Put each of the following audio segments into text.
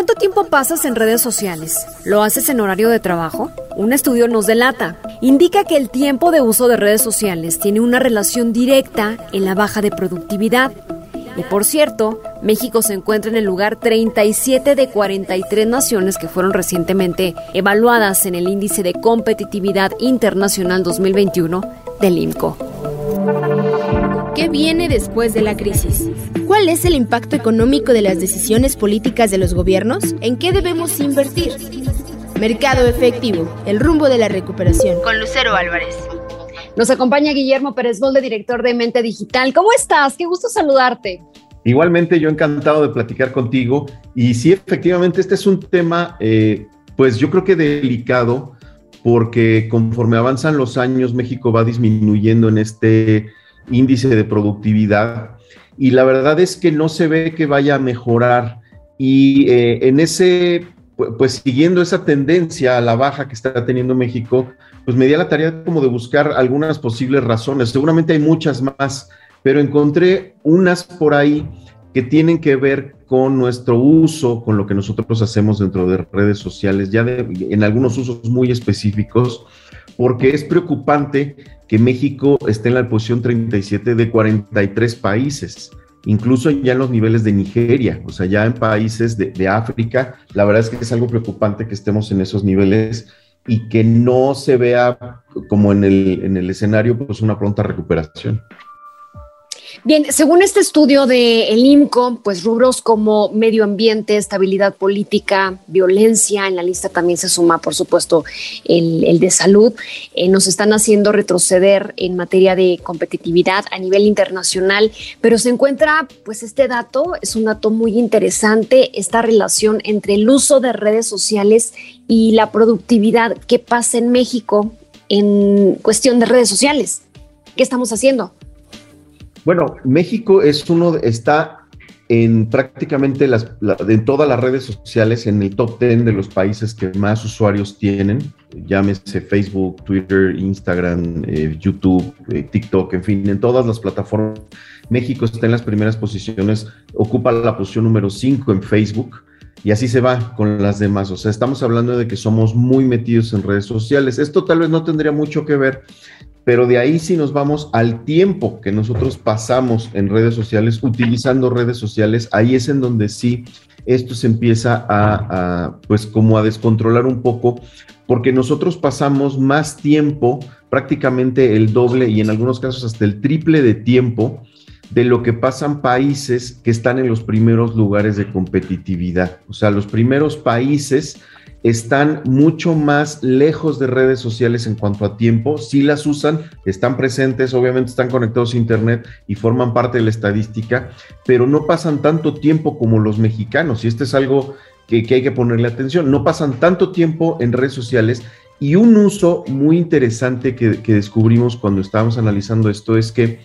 ¿Cuánto tiempo pasas en redes sociales? ¿Lo haces en horario de trabajo? Un estudio nos delata. Indica que el tiempo de uso de redes sociales tiene una relación directa en la baja de productividad. Y por cierto, México se encuentra en el lugar 37 de 43 naciones que fueron recientemente evaluadas en el Índice de Competitividad Internacional 2021 del IMCO. ¿Qué viene después de la crisis? ¿Cuál es el impacto económico de las decisiones políticas de los gobiernos? ¿En qué debemos invertir? Mercado efectivo, el rumbo de la recuperación. Con Lucero Álvarez. Nos acompaña Guillermo Pérez Bolde, director de Mente Digital. ¿Cómo estás? Qué gusto saludarte. Igualmente, yo encantado de platicar contigo. Y sí, efectivamente, este es un tema, eh, pues yo creo que delicado, porque conforme avanzan los años, México va disminuyendo en este índice de productividad y la verdad es que no se ve que vaya a mejorar. Y eh, en ese, pues siguiendo esa tendencia a la baja que está teniendo México, pues me di a la tarea como de buscar algunas posibles razones. Seguramente hay muchas más, pero encontré unas por ahí que tienen que ver con nuestro uso, con lo que nosotros hacemos dentro de redes sociales, ya en algunos usos muy específicos, porque es preocupante que México esté en la posición 37 de 43 países, incluso ya en los niveles de Nigeria, o sea, ya en países de, África, la verdad es que es algo preocupante que estemos en esos niveles y que no se vea como en el, en el escenario, pues una pronta recuperación. Bien, según este estudio del el IMCO, pues rubros como medio ambiente, estabilidad política, violencia, en la lista también se suma, por supuesto, el, de salud, eh, nos están haciendo retroceder en materia de competitividad a nivel internacional, pero se encuentra, pues este dato es un dato muy interesante, esta relación entre el uso de redes sociales y la productividad. ¿Qué pasa en México en cuestión de redes sociales? ¿Qué estamos haciendo? Bueno, México es uno, está en prácticamente las, en todas las redes sociales, en el top 10 de los países que más usuarios tienen, llámese Facebook, Twitter, Instagram, eh, YouTube, eh, TikTok, en fin, en todas las plataformas. México está en las primeras posiciones, ocupa la posición número 5 en Facebook y así se va con las demás. O sea, estamos hablando de que somos muy metidos en redes sociales. Esto tal vez no tendría mucho que ver pero de ahí si nos vamos al tiempo que nosotros pasamos en redes sociales, utilizando redes sociales, ahí es en donde sí esto se empieza a, pues como a descontrolar un poco, porque nosotros pasamos más tiempo, prácticamente el doble y en algunos casos hasta el triple de tiempo de lo que pasan países que están en los primeros lugares de competitividad. O sea, los primeros países están mucho más lejos de redes sociales en cuanto a tiempo, sí las usan, están presentes, obviamente están conectados a Internet y forman parte de la estadística, pero no pasan tanto tiempo como los mexicanos, y este es algo que, hay que ponerle atención, no pasan tanto tiempo en redes sociales. Y un uso muy interesante que, descubrimos cuando estábamos analizando esto es que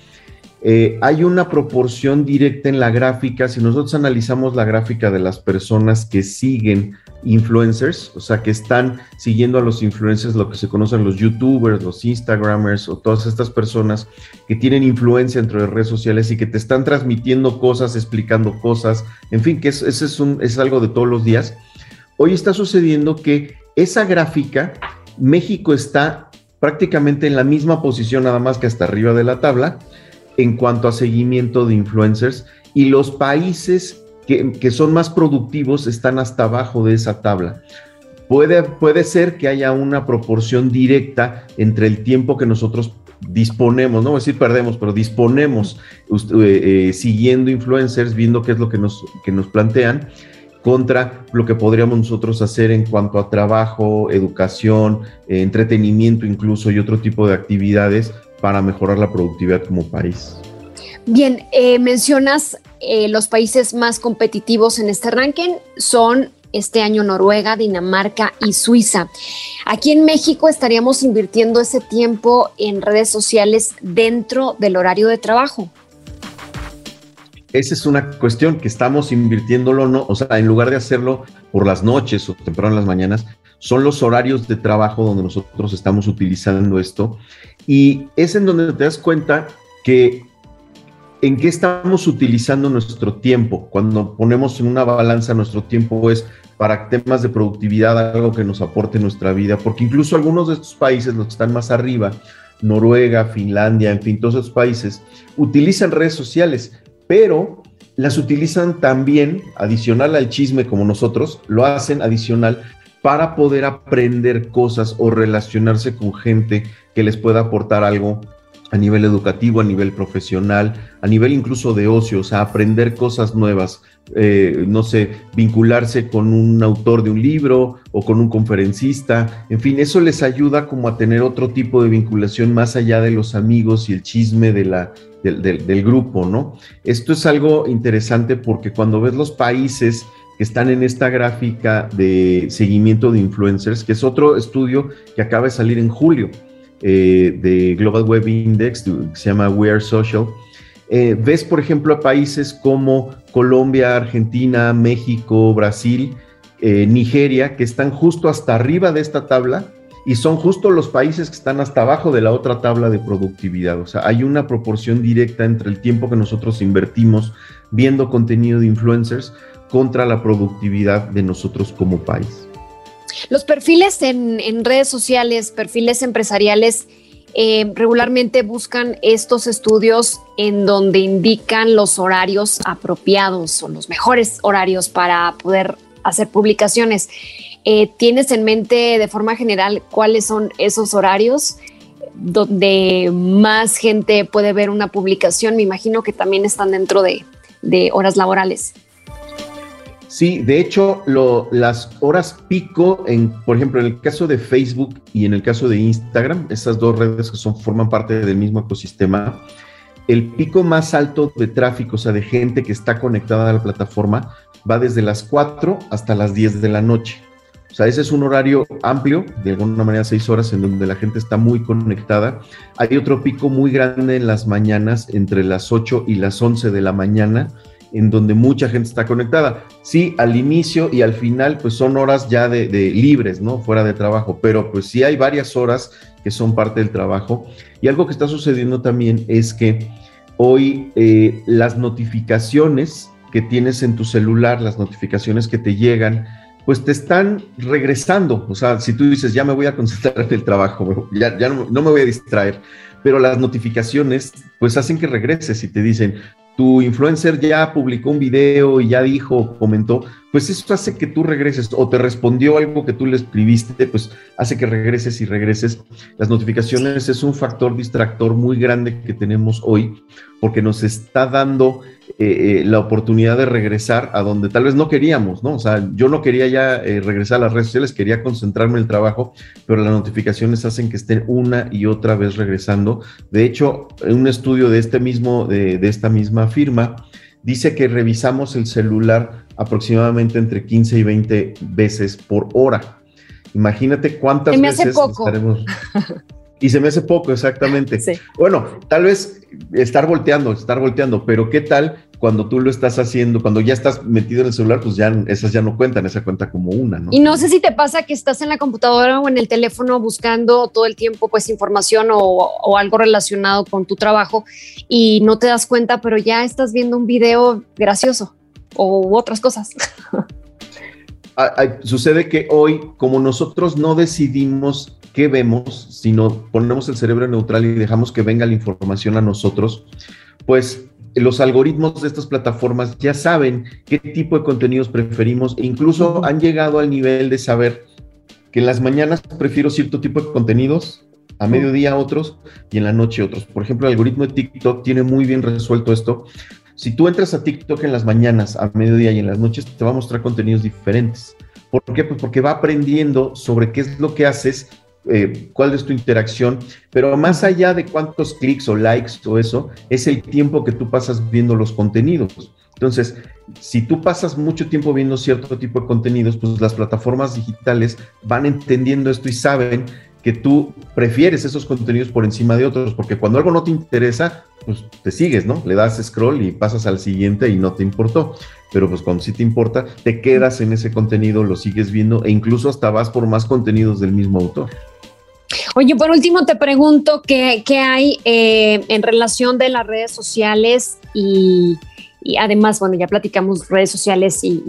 eh, hay una proporción directa en la gráfica. Si nosotros analizamos la gráfica de las personas que siguen influencers, o sea, que están siguiendo a los influencers, lo que se conocen los youtubers, los instagramers o todas estas personas que tienen influencia dentro de redes sociales y que te están transmitiendo cosas, explicando cosas, en fin, que eso es, es algo de todos los días. Hoy está sucediendo que esa gráfica, México está prácticamente en la misma posición, nada más que hasta arriba de la tabla, en cuanto a seguimiento de influencers y los países que, son más productivos están hasta abajo de esa tabla. Puede, puede ser que haya una proporción directa entre el tiempo que nosotros disponemos, no voy a decir perdemos, pero disponemos eh, eh, siguiendo influencers, viendo qué es lo que nos, que nos plantean, contra lo que podríamos nosotros hacer en cuanto a trabajo, educación, eh, entretenimiento incluso y otro tipo de actividades para mejorar la productividad como país. Bien, mencionas eh, los países más competitivos en este ranking son este año Noruega, Dinamarca y Suiza. Aquí en México estaríamos invirtiendo ese tiempo en redes sociales dentro del horario de trabajo. Esa es una cuestión que estamos invirtiéndolo, no, o sea, en lugar de hacerlo por las noches o temprano en las mañanas, son los horarios de trabajo donde nosotros estamos utilizando esto. Y es en donde te das cuenta que ¿En qué estamos utilizando nuestro tiempo? Cuando ponemos en una balanza nuestro tiempo es para temas de productividad, algo que nos aporte nuestra vida, porque incluso algunos de estos países, los que están más arriba, Noruega, Finlandia, en fin, todos esos países, utilizan redes sociales, pero las utilizan también, adicional al chisme como nosotros, lo hacen adicional para poder aprender cosas o relacionarse con gente que les pueda aportar algo a nivel educativo, a nivel profesional, a nivel incluso de ocio, o sea, aprender cosas nuevas, eh, no sé, vincularse con un autor de un libro o con un conferencista, en fin, eso les ayuda como a tener otro tipo de vinculación más allá de los amigos y el chisme de la, del grupo, ¿no? Esto es algo interesante porque cuando ves los países que están en esta gráfica de seguimiento de influencers, que es otro estudio que acaba de salir en julio, eh, de Global Web Index, que se llama We Are Social, eh, ves, por ejemplo, a países como Colombia, Argentina, México, Brasil, eh, Nigeria, que están justo hasta arriba de esta tabla y son justo los países que están hasta abajo de la otra tabla de productividad. O sea, hay una proporción directa entre el tiempo que nosotros invertimos viendo contenido de influencers contra la productividad de nosotros como país. Los perfiles en, redes sociales, perfiles empresariales, eh, regularmente buscan estos estudios en donde indican los horarios apropiados o los mejores horarios para poder hacer publicaciones. Eh, ¿Tienes en mente de forma general cuáles son esos horarios donde más gente puede ver una publicación? Me imagino que también están dentro de horas laborales. Sí, de hecho, las horas pico, en, por ejemplo, en el caso de Facebook y en el caso de Instagram, esas dos redes que son, forman parte del mismo ecosistema, el pico más alto de tráfico, o sea, de gente que está conectada a la plataforma, va desde las 4 hasta las 10 de la noche. O sea, ese es un horario amplio, de alguna manera seis horas, en donde la gente está muy conectada. Hay otro pico muy grande en las mañanas, entre las 8 y las 11 de la mañana, en donde mucha gente está conectada. Sí, al inicio y al final, pues son horas ya de, libres, ¿no? Fuera de trabajo, pero pues sí hay varias horas que son parte del trabajo. Y algo que está sucediendo también es que hoy eh, las notificaciones que tienes en tu celular, las notificaciones que te llegan, pues te están regresando. O sea, si tú dices, ya me voy a concentrar en el trabajo, ya, no, no, me voy a distraer, pero las notificaciones pues hacen que regreses y te dicen, tu influencer ya publicó un video y ya dijo, comentó, pues eso hace que tú regreses o te respondió algo que tú le escribiste, pues hace que regreses y regreses. Las notificaciones es un factor distractor muy grande que tenemos hoy porque nos está dando eh, eh, la oportunidad de regresar a donde tal vez no queríamos, ¿no? O sea, yo no quería ya eh, regresar a las redes sociales, quería concentrarme en el trabajo, pero las notificaciones hacen que estén una y otra vez regresando. De hecho, un estudio de este mismo, de, esta misma firma, dice que revisamos el celular aproximadamente entre 15 y 20 veces por hora. Imagínate cuántas me veces hace poco. estaremos. Y se me hace poco, exactamente. Bueno, tal vez estar volteando, estar volteando, pero ¿qué tal cuando tú lo estás haciendo, cuando ya estás metido en el celular, pues ya esas ya no cuentan, esa cuenta como una, ¿no? Y no sé si te pasa que estás en la computadora o en el teléfono buscando todo el tiempo pues información o, o algo relacionado con tu trabajo y no te das cuenta, pero ya estás viendo un video gracioso o otras cosas. sucede que hoy, como nosotros no decidimos qué vemos, sino ponemos el cerebro neutral y dejamos que venga la información a nosotros, pues los algoritmos de estas plataformas ya saben qué tipo de contenidos preferimos e incluso han llegado al nivel de saber que en las mañanas prefiero cierto tipo de contenidos, a mediodía otros y en la noche otros. Por ejemplo, el algoritmo de TikTok tiene muy bien resuelto esto si tú entras a TikTok en las mañanas, a mediodía y en las noches, te va a mostrar contenidos diferentes. ¿Por qué? Pues porque va aprendiendo sobre qué es lo que haces, eh, cuál es tu interacción, pero más allá de cuántos clics o likes o eso, es el tiempo que tú pasas viendo los contenidos. Entonces, si tú pasas mucho tiempo viendo cierto tipo de contenidos, pues las plataformas digitales van entendiendo esto y saben que tú prefieres esos contenidos por encima de otros, porque cuando algo no te interesa, pues te sigues, ¿no? Le das scroll y pasas al siguiente y no te importó. Pero pues cuando sí te importa, te quedas en ese contenido, lo sigues viendo e incluso hasta vas por más contenidos del mismo autor. Oye, por último te pregunto qué, hay eh, en relación de las redes sociales y, además, bueno, ya platicamos redes sociales y,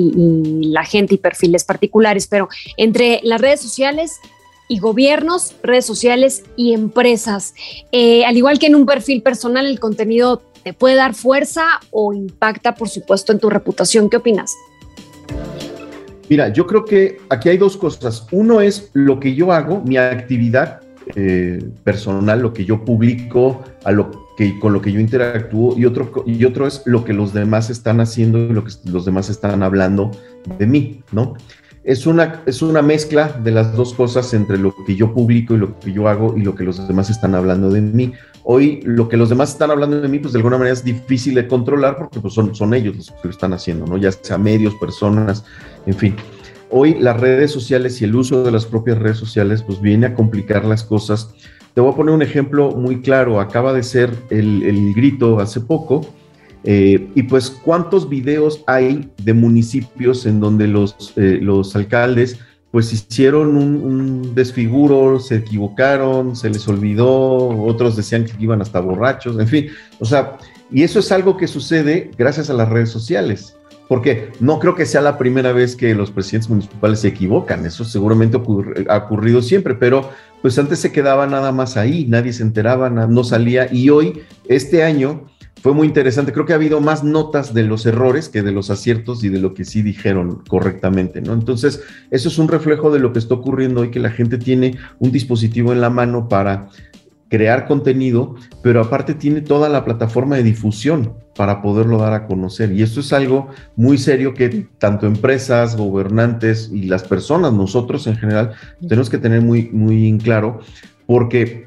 la gente y perfiles particulares, pero entre las redes sociales y gobiernos, redes sociales y empresas, eh, al igual que en un perfil personal, el contenido te puede dar fuerza o impacta, por supuesto, en tu reputación. ¿Qué opinas? Mira, yo creo que aquí hay dos cosas. Uno es lo que yo hago, mi actividad eh, personal, lo que yo publico, a lo que, con lo que yo interactúo, y otro, y otro es lo que los demás están haciendo y lo que los demás están hablando de mí, ¿no? Es una, es una mezcla de las dos cosas entre lo que yo publico y lo que yo hago y lo que los demás están hablando de mí. Hoy lo que los demás están hablando de mí, pues de alguna manera es difícil de controlar porque pues son, son ellos los que lo están haciendo, ¿no? Ya sea medios, personas, en fin. Hoy las redes sociales y el uso de las propias redes sociales pues viene a complicar las cosas. Te voy a poner un ejemplo muy claro. Acaba de ser el, grito hace poco. Eh, y pues, ¿cuántos videos hay de municipios en donde los, eh, los alcaldes pues hicieron un, desfiguro, se equivocaron, se les olvidó, otros decían que iban hasta borrachos, en fin, o sea, y eso es algo que sucede gracias a las redes sociales porque no creo que sea la primera vez que los presidentes municipales se equivocan, eso seguramente ha ocurrido siempre, pero pues antes se quedaba nada más ahí, nadie se enteraba, no salía y hoy, este año, fue muy interesante, creo que ha habido más notas de los errores que de los aciertos y de lo que sí dijeron correctamente, ¿no? Entonces, eso es un reflejo de lo que está ocurriendo hoy, que la gente tiene un dispositivo en la mano para crear contenido, pero aparte tiene toda la plataforma de difusión para poderlo dar a conocer. Y esto es algo muy serio que tanto empresas, gobernantes y las personas, nosotros en general, tenemos que tener muy, muy en claro, porque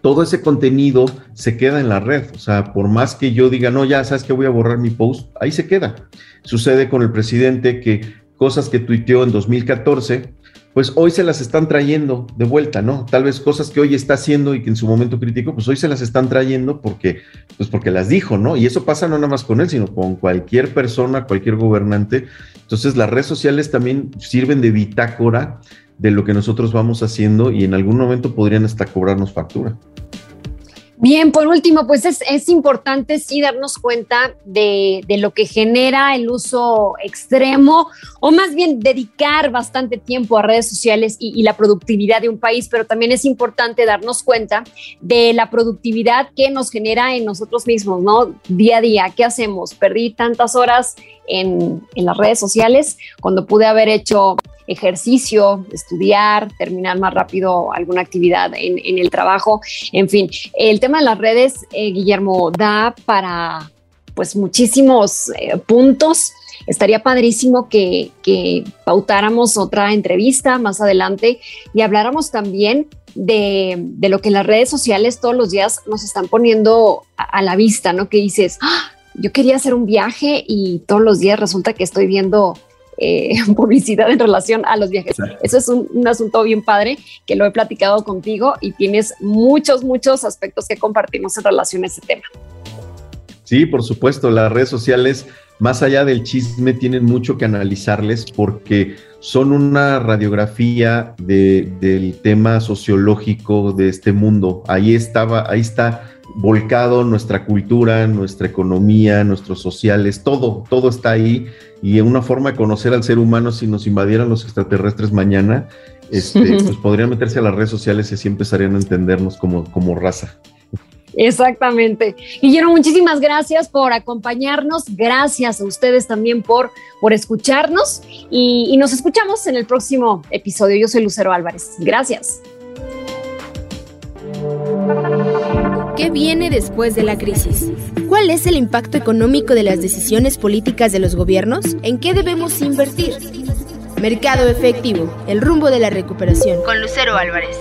todo ese contenido se queda en la red. O sea, por más que yo diga, no, ya sabes que voy a borrar mi post, ahí se queda. Sucede con el presidente que cosas que tuiteó en 2014, pues hoy se las están trayendo de vuelta, ¿no? Tal vez cosas que hoy está haciendo y que en su momento criticó, pues hoy se las están trayendo porque, pues porque las dijo, ¿no? Y eso pasa no nada más con él, sino con cualquier persona, cualquier gobernante. Entonces las redes sociales también sirven de bitácora de lo que nosotros vamos haciendo y en algún momento podrían hasta cobrarnos factura. Bien, por último, pues es, importante sí darnos cuenta de, lo que genera el uso extremo o más bien dedicar bastante tiempo a redes sociales y, la productividad de un país, pero también es importante darnos cuenta de la productividad que nos genera en nosotros mismos, ¿no? Día a día, ¿qué hacemos? Perdí tantas horas en, en las redes sociales cuando pude haber hecho ejercicio, estudiar, terminar más rápido alguna actividad en, el trabajo. En fin, el tema de las redes, eh, Guillermo, da para pues muchísimos eh, puntos. Estaría padrísimo que, pautáramos otra entrevista más adelante y habláramos también de, lo que las redes sociales todos los días nos están poniendo a, la vista, ¿no? Que dices, ¡Ah! yo quería hacer un viaje y todos los días resulta que estoy viendo eh, publicidad en relación a los viajes. Eso es un, asunto bien padre que lo he platicado contigo y tienes muchos, muchos aspectos que compartimos en relación a ese tema. Sí, por supuesto, las redes sociales, más allá del chisme, tienen mucho que analizarles porque son una radiografía del tema sociológico de este mundo. Ahí estaba, ahí está volcado nuestra cultura, nuestra economía, nuestros sociales, todo, todo está ahí y una forma de conocer al ser humano si nos invadieran los extraterrestres mañana, este, pues podrían meterse a las redes sociales y así empezarían a entendernos como, como raza. Exactamente. Guillermo, muchísimas gracias por acompañarnos. Gracias a ustedes también por, por escucharnos y, y nos escuchamos en el próximo episodio. Yo soy Lucero Álvarez. Gracias. ¿Qué viene después de la crisis? ¿Cuál es el impacto económico de las decisiones políticas de los gobiernos? ¿En qué debemos invertir? Mercado efectivo, el rumbo de la recuperación. Con Lucero Álvarez.